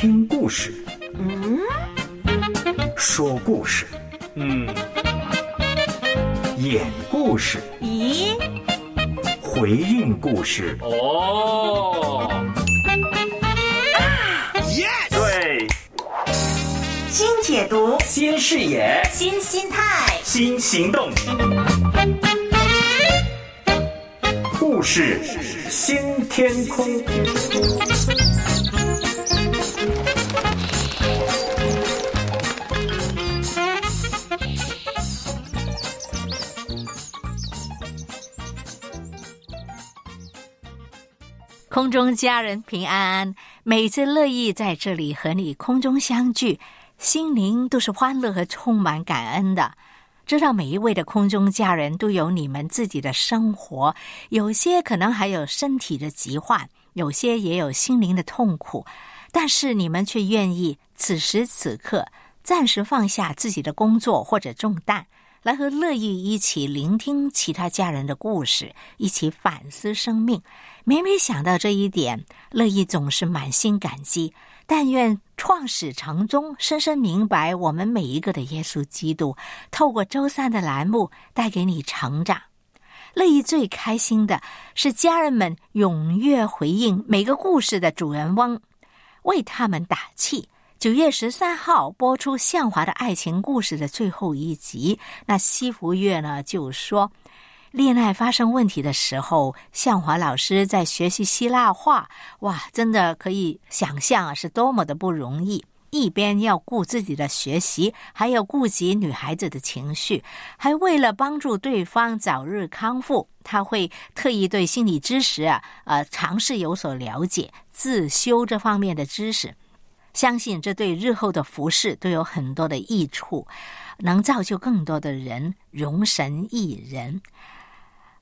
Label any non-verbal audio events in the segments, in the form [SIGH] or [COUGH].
听故事。嗯，说故事。嗯，演故事。咦，回应故事。哦，啊，yes，对，新解读，新视野，新心态，新行动。故事新天空。空中家人平安安，每次乐意在这里和你空中相聚，心灵都是欢乐和充满感恩的。知道每一位的空中家人都有你们自己的生活，有些可能还有身体的疾患，有些也有心灵的痛苦，但是你们却愿意此时此刻暂时放下自己的工作或者重担，来和乐意一起聆听其他家人的故事，一起反思生命。每每想到这一点，乐意总是满心感激。但愿创始成终，深深明白我们每一个的耶稣基督，透过周三的栏目带给你成长。乐意最开心的是家人们踊跃回应每个故事的主人翁，为他们打气。九月十三号播出向华的爱情故事的最后一集，那西福月呢就说。恋爱发生问题的时候，向华老师在学习希腊话，哇，真的可以想象啊，是多么的不容易。一边要顾自己的学习，还要顾及女孩子的情绪，还为了帮助对方早日康复，他会特意对心理知识啊，呃，尝试有所了解，自修这方面的知识。相信这对日后的服饰都有很多的益处，能造就更多的人容神一人。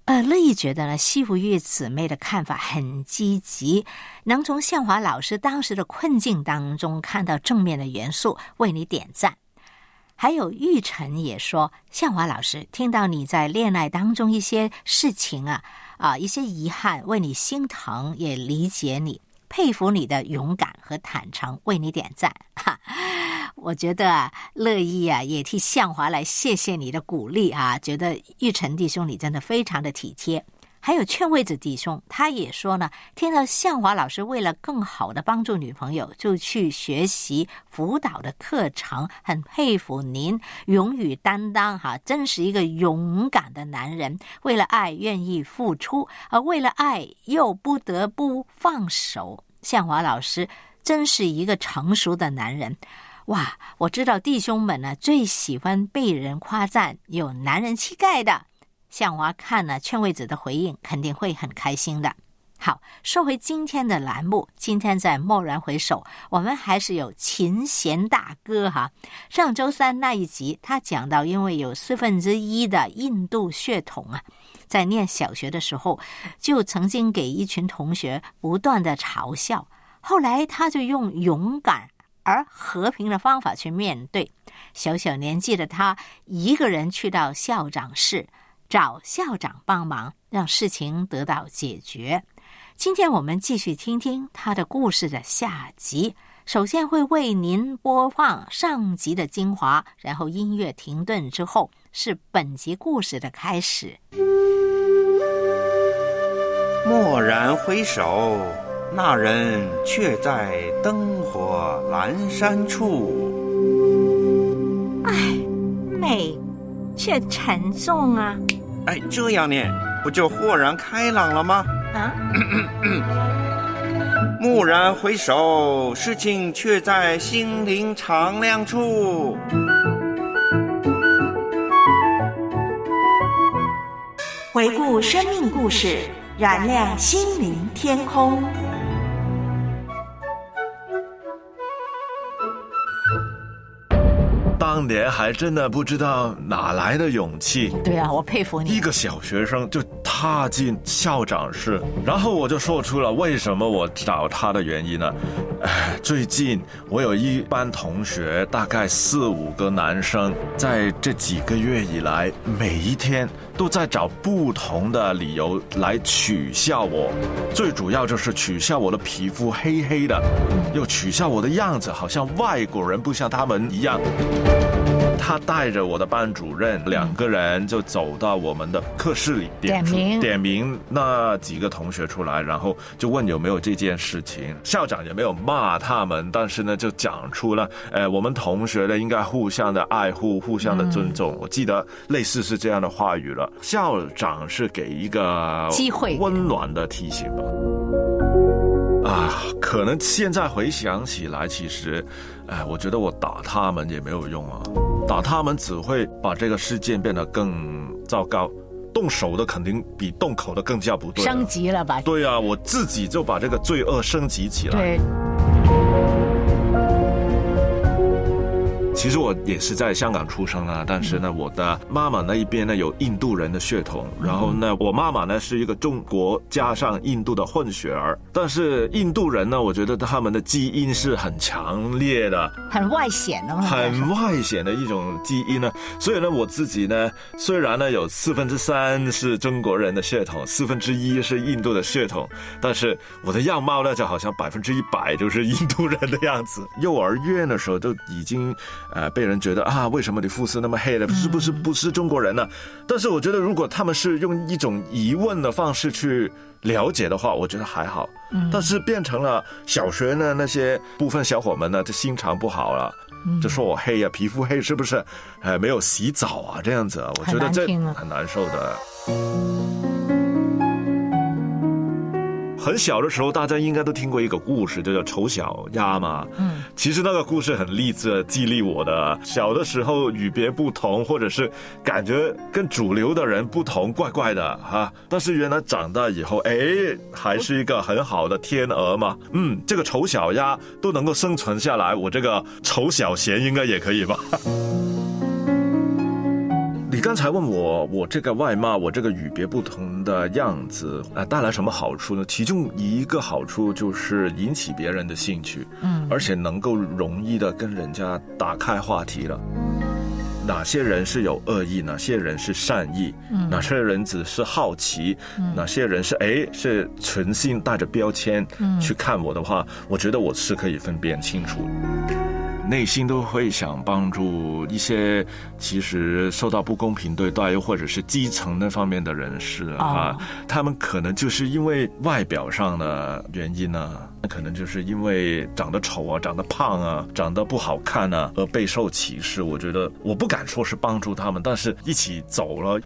呃，乐意觉得呢，西湖玉姊妹的看法很积极，能从向华老师当时的困境当中看到正面的元素，为你点赞。还有玉成也说，向华老师听到你在恋爱当中一些事情啊啊，一些遗憾，为你心疼，也理解你，佩服你的勇敢和坦诚，为你点赞。哈。我觉得啊，乐意啊，也替向华来谢谢你的鼓励啊。觉得玉成弟兄你真的非常的体贴。还有劝位子弟兄，他也说呢，听到向华老师为了更好的帮助女朋友，就去学习辅导的课程，很佩服您勇于担当哈，真是一个勇敢的男人，为了爱愿意付出，而为了爱又不得不放手。向华老师真是一个成熟的男人。哇，我知道弟兄们呢最喜欢被人夸赞有男人气概的。向华看了劝慰子的回应，肯定会很开心的。好，说回今天的栏目，今天在蓦然回首，我们还是有琴弦大哥哈。上周三那一集，他讲到，因为有四分之一的印度血统啊，在念小学的时候，就曾经给一群同学不断的嘲笑，后来他就用勇敢。而和平的方法去面对，小小年纪的他一个人去到校长室找校长帮忙，让事情得到解决。今天我们继续听听他的故事的下集。首先会为您播放上集的精华，然后音乐停顿之后是本集故事的开始。蓦然回首。那人却在灯火阑珊处。唉，美，却沉重啊！哎，这样念不就豁然开朗了吗？啊！[CLEARS THROAT] 蓦然回首，事情却在心灵敞亮处。回顾生命故事，燃亮心灵天空。当年还真的不知道哪来的勇气。对啊，我佩服你。一个小学生就踏进校长室，然后我就说出了为什么我找他的原因呢？哎，最近我有一班同学，大概四五个男生，在这几个月以来，每一天都在找不同的理由来取笑我。最主要就是取笑我的皮肤黑黑的，又取笑我的样子好像外国人，不像他们一样。他带着我的班主任两个人就走到我们的课室里，出点名点名那几个同学出来，然后就问有没有这件事情。校长也没有骂他们，但是呢就讲出了，呃，我们同学呢应该互相的爱护，互相的尊重。我记得类似是这样的话语了。校长是给一个机会温暖的提醒吧。啊，可能现在回想起来，其实，哎，我觉得我打他们也没有用啊，打他们只会把这个事件变得更糟糕。动手的肯定比动口的更加不对。升级了吧？对啊，我自己就把这个罪恶升级起来。其实我也是在香港出生啊，但是呢，我的妈妈那一边呢有印度人的血统，然后呢，我妈妈呢是一个中国加上印度的混血儿。但是印度人呢，我觉得他们的基因是很强烈的，很外显的嘛。很外显的一种基因呢。所以呢，我自己呢，虽然呢有四分之三是中国人的血统，四分之一是印度的血统，但是我的样貌呢，就好像百分之一百就是印度人的样子。幼儿园的时候就已经。呃，被人觉得啊，为什么你肤色那么黑的，是不是不是中国人呢？但是我觉得，如果他们是用一种疑问的方式去了解的话，我觉得还好。但是变成了小学呢，那些部分小伙们呢，就心肠不好了，就说我黑呀，皮肤黑是不是？呃，没有洗澡啊，这样子，我觉得这很难受的。很小的时候，大家应该都听过一个故事，就叫《丑小鸭》嘛。嗯，其实那个故事很励志，激励我的。小的时候与别不同，或者是感觉跟主流的人不同，怪怪的哈。但是原来长大以后，哎，还是一个很好的天鹅嘛。嗯，这个丑小鸭都能够生存下来，我这个丑小贤应该也可以吧。你刚才问我，我这个外貌，我这个与别不同的样子，啊、带来什么好处呢？其中一个好处就是引起别人的兴趣，嗯，而且能够容易的跟人家打开话题了。哪些人是有恶意，哪些人是善意，嗯，哪些人只是好奇，嗯、哪些人是哎是存心带着标签，嗯，去看我的话，我觉得我是可以分辨清楚的。内心都会想帮助一些其实受到不公平对待，又或者是基层那方面的人士啊，他们可能就是因为外表上的原因呢，那可能就是因为长得丑啊、长得胖啊、长得不好看啊而备受歧视。我觉得我不敢说是帮助他们，但是一起走了。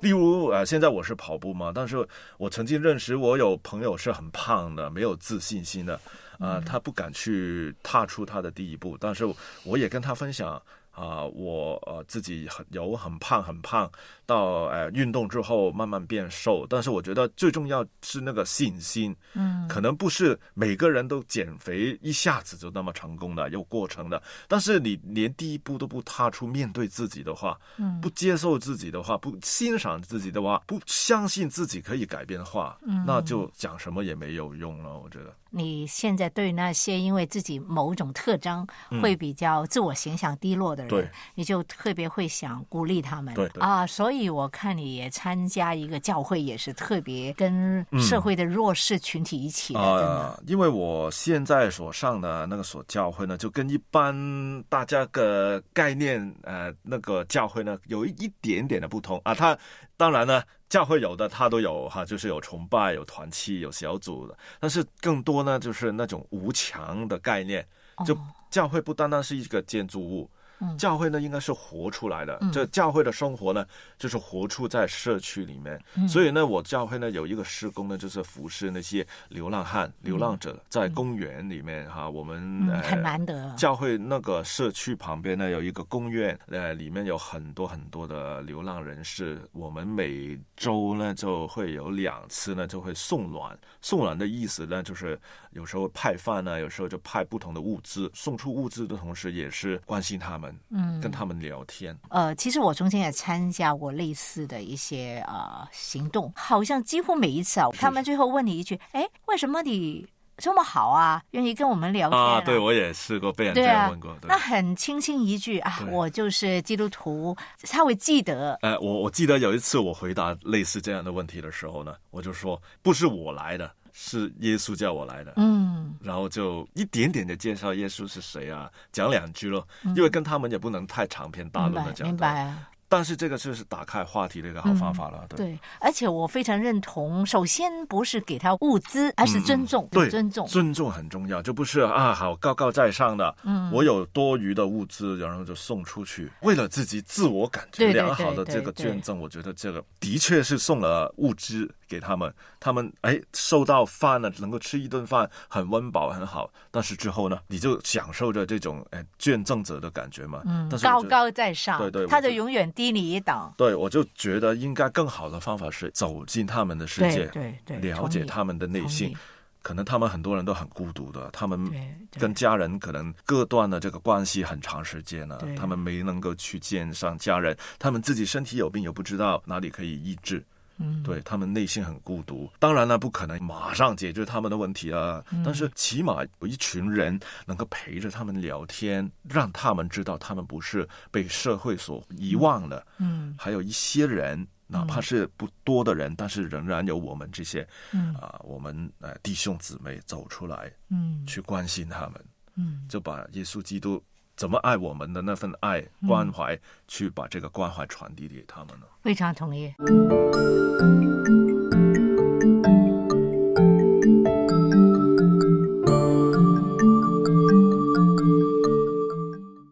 例如，呃，现在我是跑步嘛，但是我曾经认识我有朋友是很胖的，没有自信心的，啊、他不敢去踏出他的第一步。但是我也跟他分享啊、我呃自己很有很胖很胖，到呃运动之后慢慢变瘦。但是我觉得最重要是那个信心，嗯，可能不是每个人都减肥一下子就那么成功的，有过程的。但是你连第一步都不踏出，面对自己的话，嗯，不接受自己的话，不欣赏自己的话，不相信自己可以改变的话，嗯，那就讲什么也没有用了。我觉得。你现在对那些因为自己某种特征会比较自我形象低落的人，对。你就特别会想鼓励他们。对对。啊，所以我看你也参加一个教会，也是特别跟社会的弱势群体一起的，因为我现在所上的那个所教会呢，就跟一般大家的概念呃那个教会呢有一点点的不同。啊。它当然呢，教会有的它都有哈，就是有崇拜、有团契、有小组的，但是更多呢就是那种无墙的概念，就教会不单单是一个建筑物。教会呢，应该是活出来的。这教会的生活呢，就是活出在社区里面。所以呢，我教会呢有一个施工呢，就是服侍那些流浪汉、流浪者，在公园里面哈，我们很难得。教会那个社区旁边呢有一个公园，呃，里面有很多很多的流浪人士。我们每周呢就会有两次呢就会送暖，送暖的意思呢就是有时候派饭呢，有时候就派不同的物资，送出物资的同时也是关心他们。们，嗯，跟他们聊天。呃，其实我中间也参加过类似的一些呃行动，好像几乎每一次啊，他们最后问你一句：“哎，为什么你这么好啊？愿意跟我们聊天啊？”对，我也试过被人这样问过。，对那很轻轻一句啊，我就是基督徒，他会记得。呃，我我记得有一次我回答类似这样的问题的时候呢，我就说不是我来的，是耶稣叫我来的。嗯，然后就一点点的介绍耶稣是谁啊，讲两句咯，因为跟他们也不能太长篇大明白论的讲。明白啊。但是这个就是打开话题的一个好方法了，对。对，而且我非常认同，首先不是给他物资，而是尊重，嗯对，尊重。尊重很重要，就不是啊，好高高在上的，嗯，我有多余的物资，然后就送出去，为了自己自我感觉良好的这个对捐赠，我觉得这个的确是送了物资给他们，他们哎收到饭了，能够吃一顿饭，很温饱很好，但是之后呢，你就享受着这种哎捐赠者的感觉嘛，嗯但是高高在上，对对他就就永远低你一等。对，我就觉得应该更好的方法是走进他们的世界，对对对了解他们的内心。可能他们很多人都很孤独的，他们跟家人可能割断了这个关系很长时间了，他们没能够去见上家人，他们自己身体有病也不知道哪里可以医治。嗯，对他们内心很孤独，当然了，不可能马上解决他们的问题啊。嗯。但是起码有一群人能够陪着他们聊天，让他们知道他们不是被社会所遗忘的。嗯，还有一些人，哪怕是不多的人，但是仍然有我们这些，嗯。啊、我们呃弟兄姊妹走出来，嗯。去关心他们，嗯，就把耶稣基督怎么爱我们的那份爱关怀，去把这个关怀传递给他们呢。非常同意。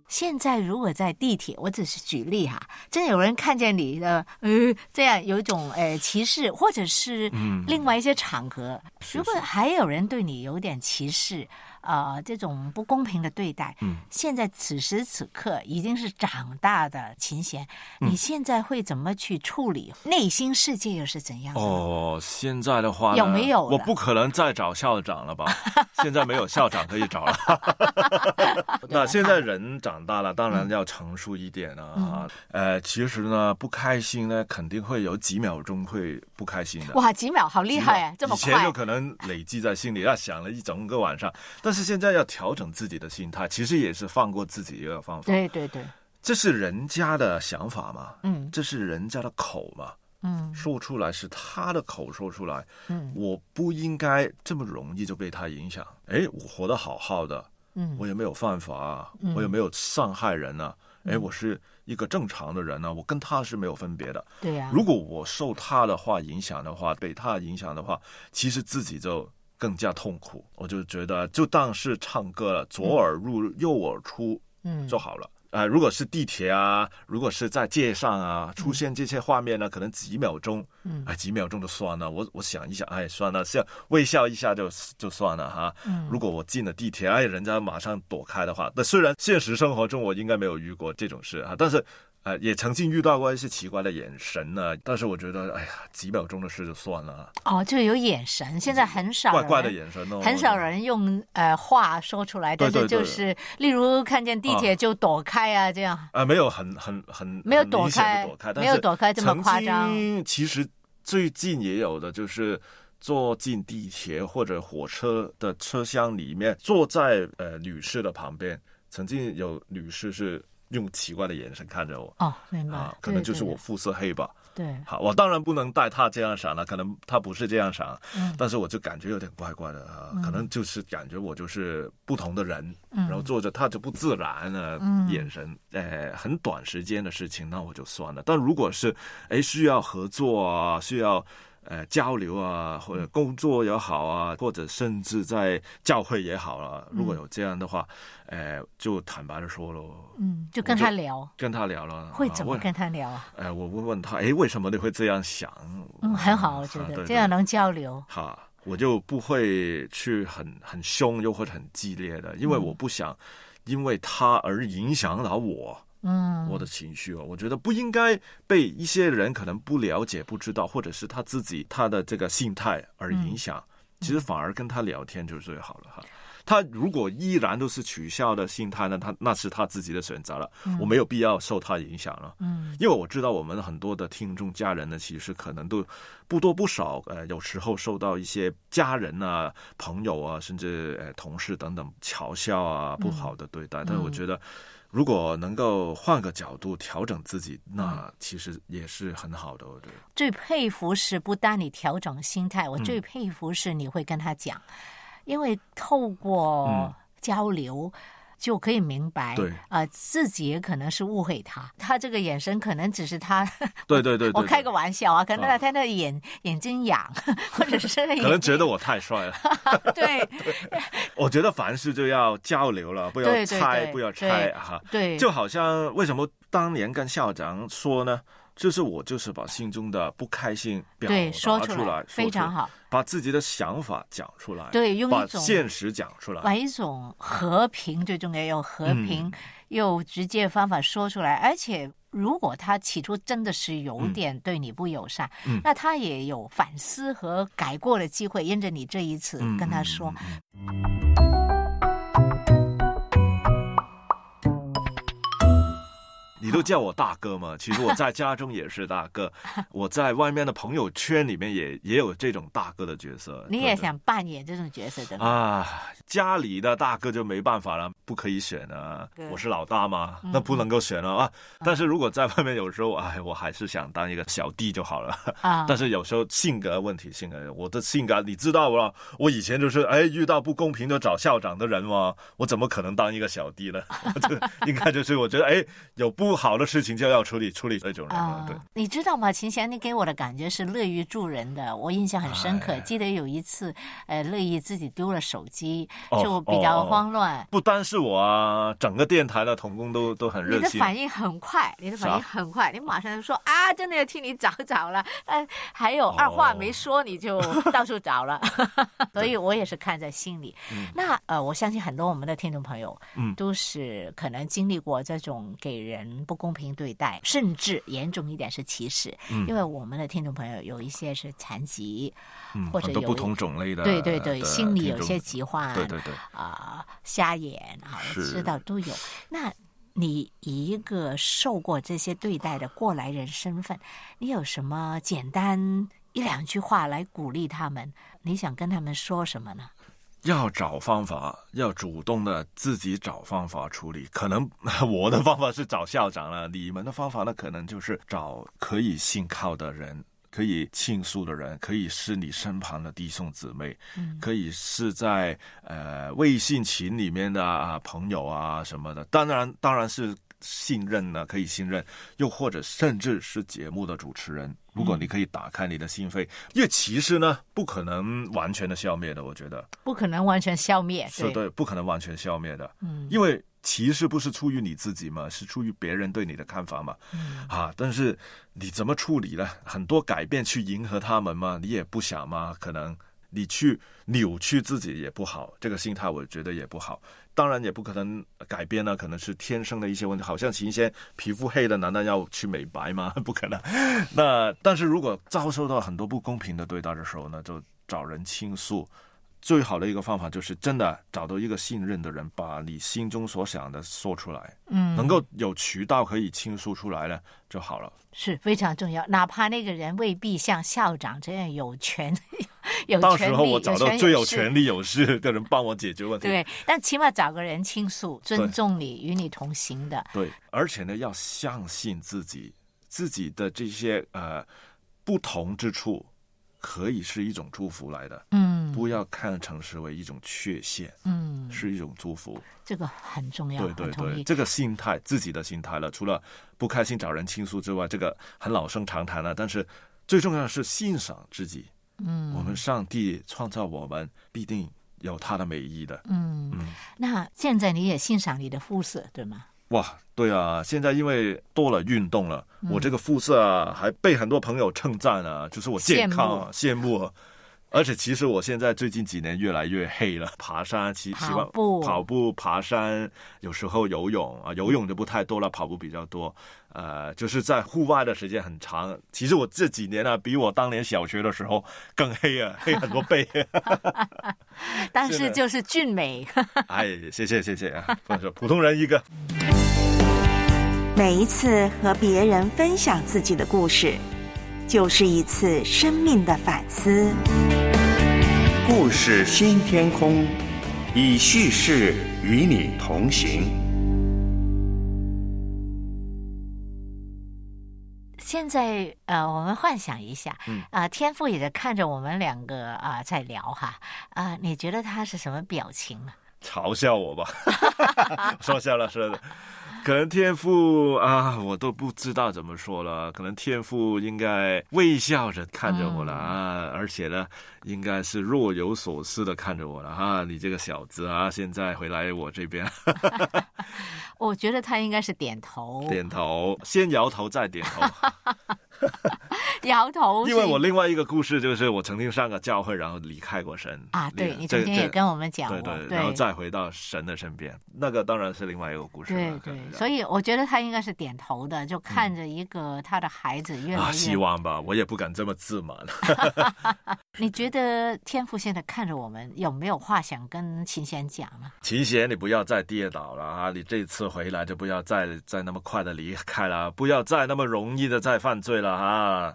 现在如果在地铁，我只是举例哈，真的有人看见你的呃这样有一种呃歧视，或者是另外一些场合，如果还有人对你有点歧视，呃这种不公平的对待，嗯现在此时此刻已经是长大的琴弦，嗯你现在会怎么去处理？内心世界又是怎样的？哦，现在的话有没有我不可能再找校长了吧？现在没有校长可以找了。[LAUGHS] 那现在人长大了，当然要成熟一点啊。嗯呃，其实呢，不开心呢，肯定会有几秒钟会不开心的。哇，几秒好厉害啊，这么快以前就！可能累积在心里，要想了一整个晚上。但是现在要调整自己的心态，其实也是放过自己一个方法。对对对，这是人家的想法嘛，嗯。这是人家的口嘛，嗯。说出来是他的口说出来，嗯。我不应该这么容易就被他影响。哎，我活得好好的，嗯。我也没有犯法啊，嗯。我也没有伤害人啊。哎，我是一个正常的人啊，我跟他是没有分别的。对呀、如果我受他的话影响的话，被他影响的话，其实自己就更加痛苦。我就觉得，就当是唱歌了，左耳入右耳出嗯就好了。啊、如果是地铁啊，如果是在街上啊，出现这些画面呢，可能几秒钟，嗯哎，几秒钟就算了。我我想一想，哎，算了，笑微笑一下就就算了哈。嗯如果我进了地铁，哎，人家马上躲开的话，那虽然现实生活中我应该没有遇过这种事啊，但是。呃，也曾经遇到过一些奇怪的眼神呢，但是我觉得，哎呀，几秒钟的事就算了，哦，就有眼神，现在很少怪怪的眼神哦，很少人用呃话说出来，但是对对对就是例如看见地铁就躲开啊，这样。啊，没有很很很没有躲开躲开，没有躲开这么夸张其实最近也有的，就是坐进地铁或者火车的车厢里面，坐在呃女士的旁边，曾经有女士是用奇怪的眼神看着我。哦，明白。啊，可能就是我肤色黑吧。对，好，我当然不能带他这样想了，可能他不是这样想，嗯但是我就感觉有点怪怪的啊，可能就是感觉我就是不同的人，嗯然后坐着他就不自然了，嗯眼神，哎，很短时间的事情，那我就算了。但如果是，哎，需要合作啊，需要。呃，交流啊，或者工作也好啊，或者甚至在教会也好啊，如果有这样的话，呃，就坦白的说咯，嗯，就跟他聊，跟他聊了，会怎么跟他聊啊？哎，我问问他，哎，为什么你会这样想？嗯，很好，我觉得这样能交流。哈，我就不会去很很凶，又或者很激烈的，因为我不想因为他而影响到我。嗯，我的情绪哦，我觉得不应该被一些人可能不了解、不知道，或者是他自己他的这个心态而影响。其实反而跟他聊天就是最好了哈。他如果依然都是取笑的心态呢，他那是他自己的选择了，嗯我没有必要受他影响了。嗯因为我知道我们很多的听众家人呢，其实可能都不多不少，呃，有时候受到一些家人啊、朋友啊，甚至呃同事等等嘲笑啊、不好的对待。但是我觉得，如果能够换个角度调整自己，那其实也是很好的。我觉得，最佩服是不单你调整心态，我嗯最佩服是你会跟他讲，因为透过嗯交流。就可以明白，对呃，自己也可能是误会他，他这个眼神可能只是他，对对对 [LAUGHS] 我开个玩笑啊，可能他他那眼眼睛痒，[LAUGHS] 或者是可能觉得我太帅了。[LAUGHS] 对我觉得凡事就要交流了，不要猜，对不要猜哈。对，就好像为什么当年跟校长说呢？就是我就是把心中的不开心表说出出来，非常好，把自己的想法讲出来，对用一把种现实讲出来。把一种和平最重要，用和平、嗯又直接的方法说出来，而且。如果他起初真的是有点对你不友善，嗯那他也有反思和改过的机会。因着你这一次嗯跟他说，嗯嗯你都叫我大哥嘛？其实我在家中也是大哥，[LAUGHS] 我在外面的朋友圈里面也也有这种大哥的角色。你也想扮演这种角色的吗？啊，家里的大哥就没办法了，不可以选啊。我是老大嘛，嗯那不能够选了啊。但是如果在外面，有时候哎，我还是想当一个小弟就好了。啊，[LAUGHS] 但是有时候性格问题，性格我的性格你知道吧？我以前就是哎，遇到不公平就找校长的人嘛，我怎么可能当一个小弟呢？[LAUGHS] 我就应该就是我觉得哎，有不好的事情就要处理处理这种人嘛，对。你知道吗？秦霞，你给我的感觉是乐于助人的，我印象很深刻。哎记得有一次，呃，乐意自己丢了手机，哦就比较哦哦慌乱。不单是我啊，整个电台的童工都都很你热心。的反应很快，你的反应很快，你马上就说啊，真的要替你找找了。呃，[LAUGHS] 还有二话没说你就到处找了，[LAUGHS] 所以我也是看在心里。那呃，我相信很多我们的听众朋友，嗯都是可能经历过这种给人不公平对待，甚至严重一点是歧视。嗯因为我们的听众朋友有一些是残疾，嗯，或者有不同种类的，对对对，心里有些疾患，对对对，啊、瞎眼啊，我知道都有。那你以一个受过这些对待的过来人身份，你有什么简单一两句话来鼓励他们？你想跟他们说什么呢？要找方法，要主动的自己找方法处理。可能 [LAUGHS] 我的方法是找校长了，你们的方法呢，可能就是找可以信靠的人。可以倾诉的人，可以是你身旁的弟兄姊妹，嗯可以是在呃微信群里面的啊朋友啊什么的。当然，当然是信任呢，可以信任，又或者甚至是节目的主持人。如果你可以打开你的心扉，因为其实呢，不可能完全的消灭的，我觉得。不可能完全消灭，是对，不可能完全消灭的。嗯因为歧视不是出于你自己嘛，是出于别人对你的看法嘛。嗯啊，但是你怎么处理呢？很多改变去迎合他们嘛，你也不想嘛，可能你去扭曲自己也不好，这个心态我觉得也不好。当然也不可能改变呢，可能是天生的一些问题。好像一些皮肤黑的，难道要去美白吗？[LAUGHS] 不可能。那但是如果遭受到很多不公平的对待的时候呢，就找人倾诉。最好的一个方法就是真的找到一个信任的人，把你心中所想的说出来，嗯，能够有渠道可以倾诉出来了就好了。是非常重要。哪怕那个人未必像校长这样有权 [LAUGHS] 有到，时候我找到最有权利有势的人帮我解决问题。对，但起码找个人倾诉，尊重你，与你同行的。对，而且呢，要相信自己，自己的这些呃不同之处，可以是一种祝福来的，嗯不要看成是为一种缺陷，嗯，是一种祝福。这个很重要，对对对。这个心态，自己的心态了。除了不开心找人倾诉之外，这个很老生常谈了。但是最重要的是欣赏自己。嗯，我们上帝创造我们，必定有他的美意的。嗯，嗯，那现在你也欣赏你的肤色，对吗？哇，对啊，现在因为多了运动了，嗯我这个肤色啊，还被很多朋友称赞啊，就是我健康啊，羡慕啊。而且其实我现在最近几年越来越黑了，爬山其喜欢跑步跑步、爬山，有时候游泳啊，游泳就不太多了，跑步比较多。呃，就是在户外的时间很长。其实我这几年呢、比我当年小学的时候更黑啊，[LAUGHS] 黑很多倍。但是就是俊美。[LAUGHS] 哎，谢谢谢谢啊，不是普通人一个。每一次和别人分享自己的故事，就是一次生命的反思。故事新天空，以叙事与你同行。现在呃，我们幻想一下，嗯啊、天父也在看着我们两个啊、在聊哈，啊、你觉得他是什么表情啊？嘲笑我吧，[LAUGHS] 说笑了，说的。可能天赋啊，我都不知道怎么说了。可能天赋应该微笑着看着我了、啊，而且呢，应该是若有所思的看着我了啊。你这个小子啊，现在回来我这边 [LAUGHS] 我觉得他应该是点头，点头，先摇头再点头。[LAUGHS] 摇头，因为我另外一个故事就是我曾经上个教会，然后离开过神啊，对你曾经也跟我们讲过，对对，然后再回到神的身边，那个当然是另外一个故事对了。对，所以我觉得他应该是点头的，就看着一个他的孩子越来啊，希望吧，我也不敢这么自满。[LAUGHS] 你觉得天父现在看着我们，有没有话想跟琴弦讲呢？琴弦，你不要再跌倒了啊！你这次回来就不要再再那么快的离开了，不要再那么容易的再犯罪了 [LAUGHS] 啊！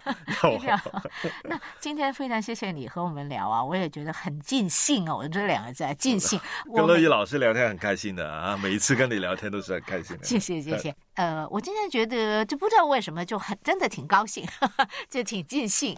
[LAUGHS] 那今天非常谢谢你和我们聊啊，我也觉得很尽兴哦，我这两个字啊尽兴。[LAUGHS] 跟乐意老师聊天很开心的啊，每一次跟你聊天都是很开心的。谢谢谢谢。呃，我今天觉得就不知道为什么就很真的挺高兴，就挺尽兴。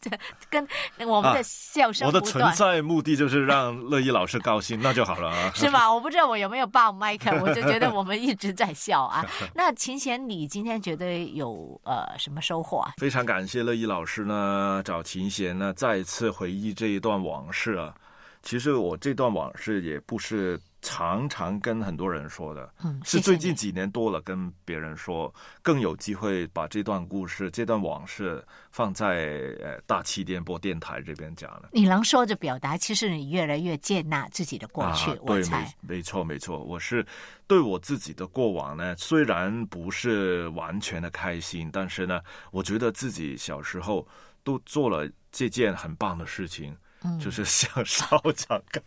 这 [LAUGHS] 跟我们的笑声啊我的。存在目的就是让乐意老师高兴，那就好了啊。[LAUGHS] 是吗？我不知道我有没有爆麦克，[LAUGHS] 我就觉得我们一直在笑啊。那琴弦，你今天觉得有呃什么收获啊？非常感谢乐意老师呢，找琴弦呢再一次回忆这一段往事啊。其实我这段往事也不是常常跟很多人说的，嗯，是最近几年多了跟别人说，更有机会把这段故事、这段往事放在呃大气电波电台这边讲了。你能说着表达，其实你越来越接纳自己的过去，啊、对，没。没错没错，我是对我自己的过往呢，虽然不是完全的开心，但是呢，我觉得自己小时候都做了这件很棒的事情。嗯就是向 [LAUGHS] 校长告，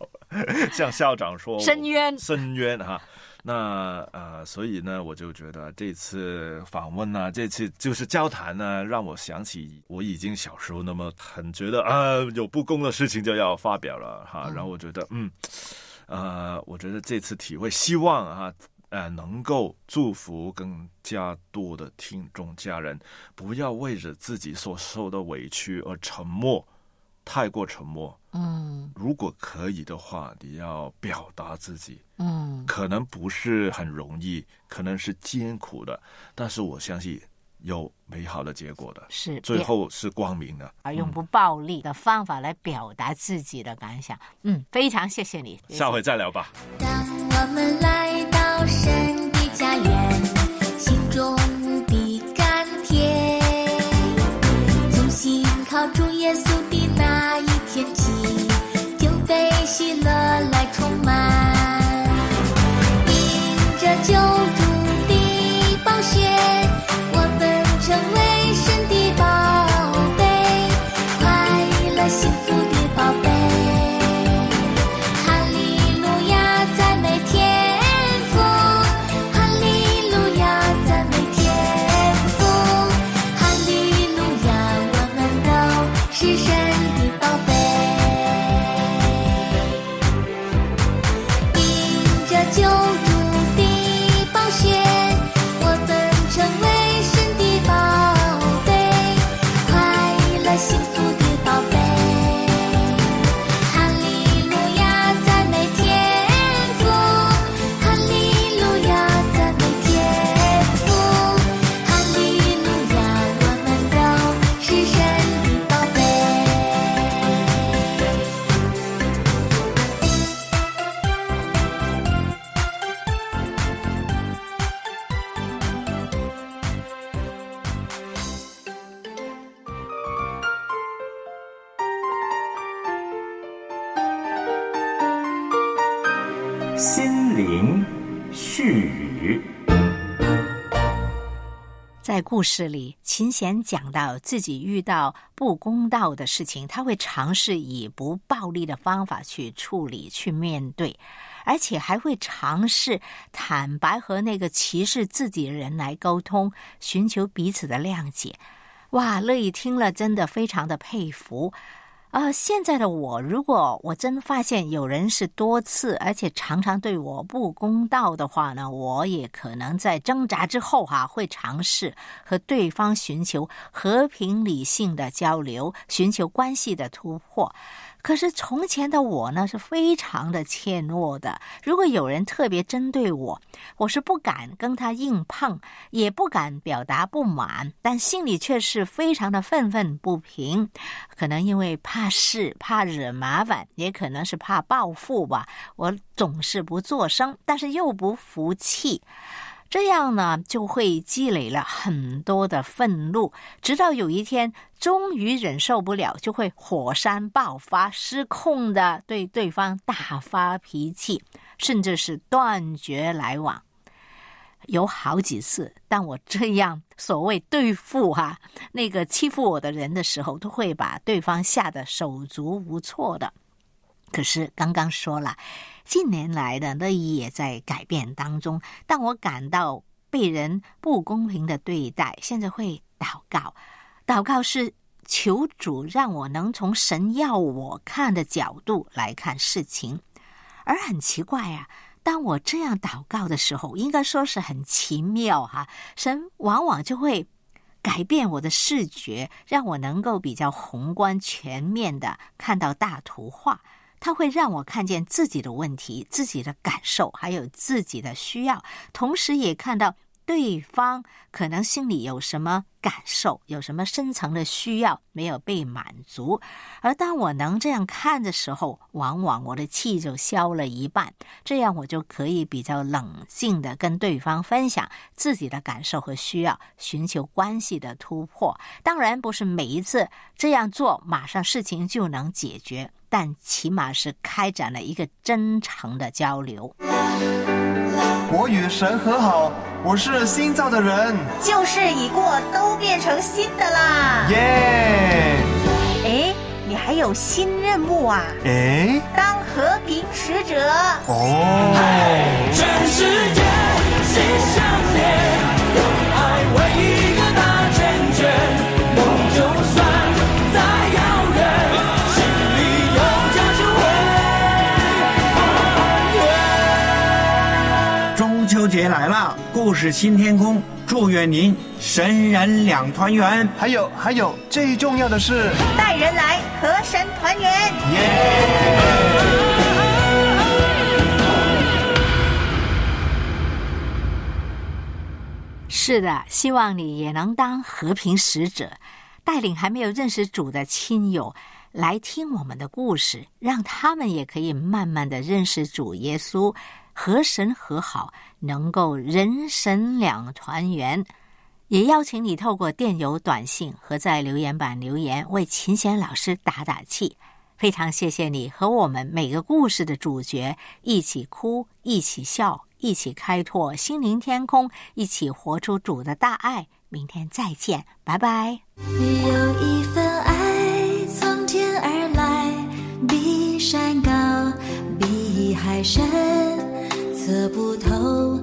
向校长说深渊深渊哈。那呃，所以呢，我就觉得这次访问呢、这次就是交谈呢，让我想起我已经小时候那么很觉得啊，有不公的事情就要发表了哈。然后我觉得嗯，呃，我觉得这次体会，希望啊。呃，能够祝福更加多的听众家人，不要为着自己所受的委屈而沉默，太过沉默。嗯如果可以的话，你要表达自己，嗯，可能不是很容易，可能是艰苦的，但是我相信有美好的结果的，是最后是光明的。而用不暴力的方法来表达自己的感想。嗯，非常谢谢你。下回再聊吧。当我们来到在故事里，秦弦讲到自己遇到不公道的事情，他会尝试以不暴力的方法去处理、去面对，而且还会尝试坦白和那个歧视自己的人来沟通，寻求彼此的谅解。哇，乐意听了，真的非常的佩服。啊，现在的我，如果我真发现有人是多次而且常常对我不公道的话呢，我也可能在挣扎之后哈，会尝试和对方寻求和平理性的交流，寻求关系的突破。可是从前的我呢，是非常的怯懦的。如果有人特别针对我，我是不敢跟他硬碰，也不敢表达不满，但心里却是非常的愤愤不平。可能因为怕事、怕惹麻烦，也可能是怕报复吧。我总是不作声，但是又不服气。这样呢，就会积累了很多的愤怒，直到有一天终于忍受不了，就会火山爆发，失控的对对方大发脾气，甚至是断绝来往。有好几次，当我这样所谓对付哈那个欺负我的人的时候，都会把对方吓得手足无措的。可是刚刚说了。近年来的乐意也在改变当中。但我感到被人不公平的对待，现在会祷告。祷告是求主让我能从神要我看的角度来看事情。而很奇怪啊，当我这样祷告的时候，应该说是很奇妙哈。神往往就会改变我的视觉，让我能够比较宏观全面的看到大图画。它会让我看见自己的问题、自己的感受，还有自己的需要，同时也看到对方可能心里有什么感受、有什么深层的需要没有被满足。而当我能这样看的时候，往往我的气就消了一半，这样我就可以比较冷静的跟对方分享自己的感受和需要，寻求关系的突破。当然，不是每一次这样做，马上事情就能解决。但起码是开展了一个真诚的交流。我与神和好，我是新造的人，旧事已过，都变成新的啦！耶！哎，你还有新任务啊？哎，当和平使者。哦。全世界心相连，故事新天空，祝愿您神人两团圆。还有还有，最重要的是带人来和神团圆。耶是的，希望你也能当和平使者，带领还没有认识主的亲友来听我们的故事，让他们也可以慢慢的认识主耶稣，和神和好，能够人神两团圆。也邀请你透过电邮、短信和在留言板留言，为秦弦老师打打气。非常谢谢你和我们每个故事的主角一起哭，一起笑。一起开拓心灵天空，一起活出主的大爱。明天再见，拜拜。有一份爱从天而来，比山高，比海深，测不透，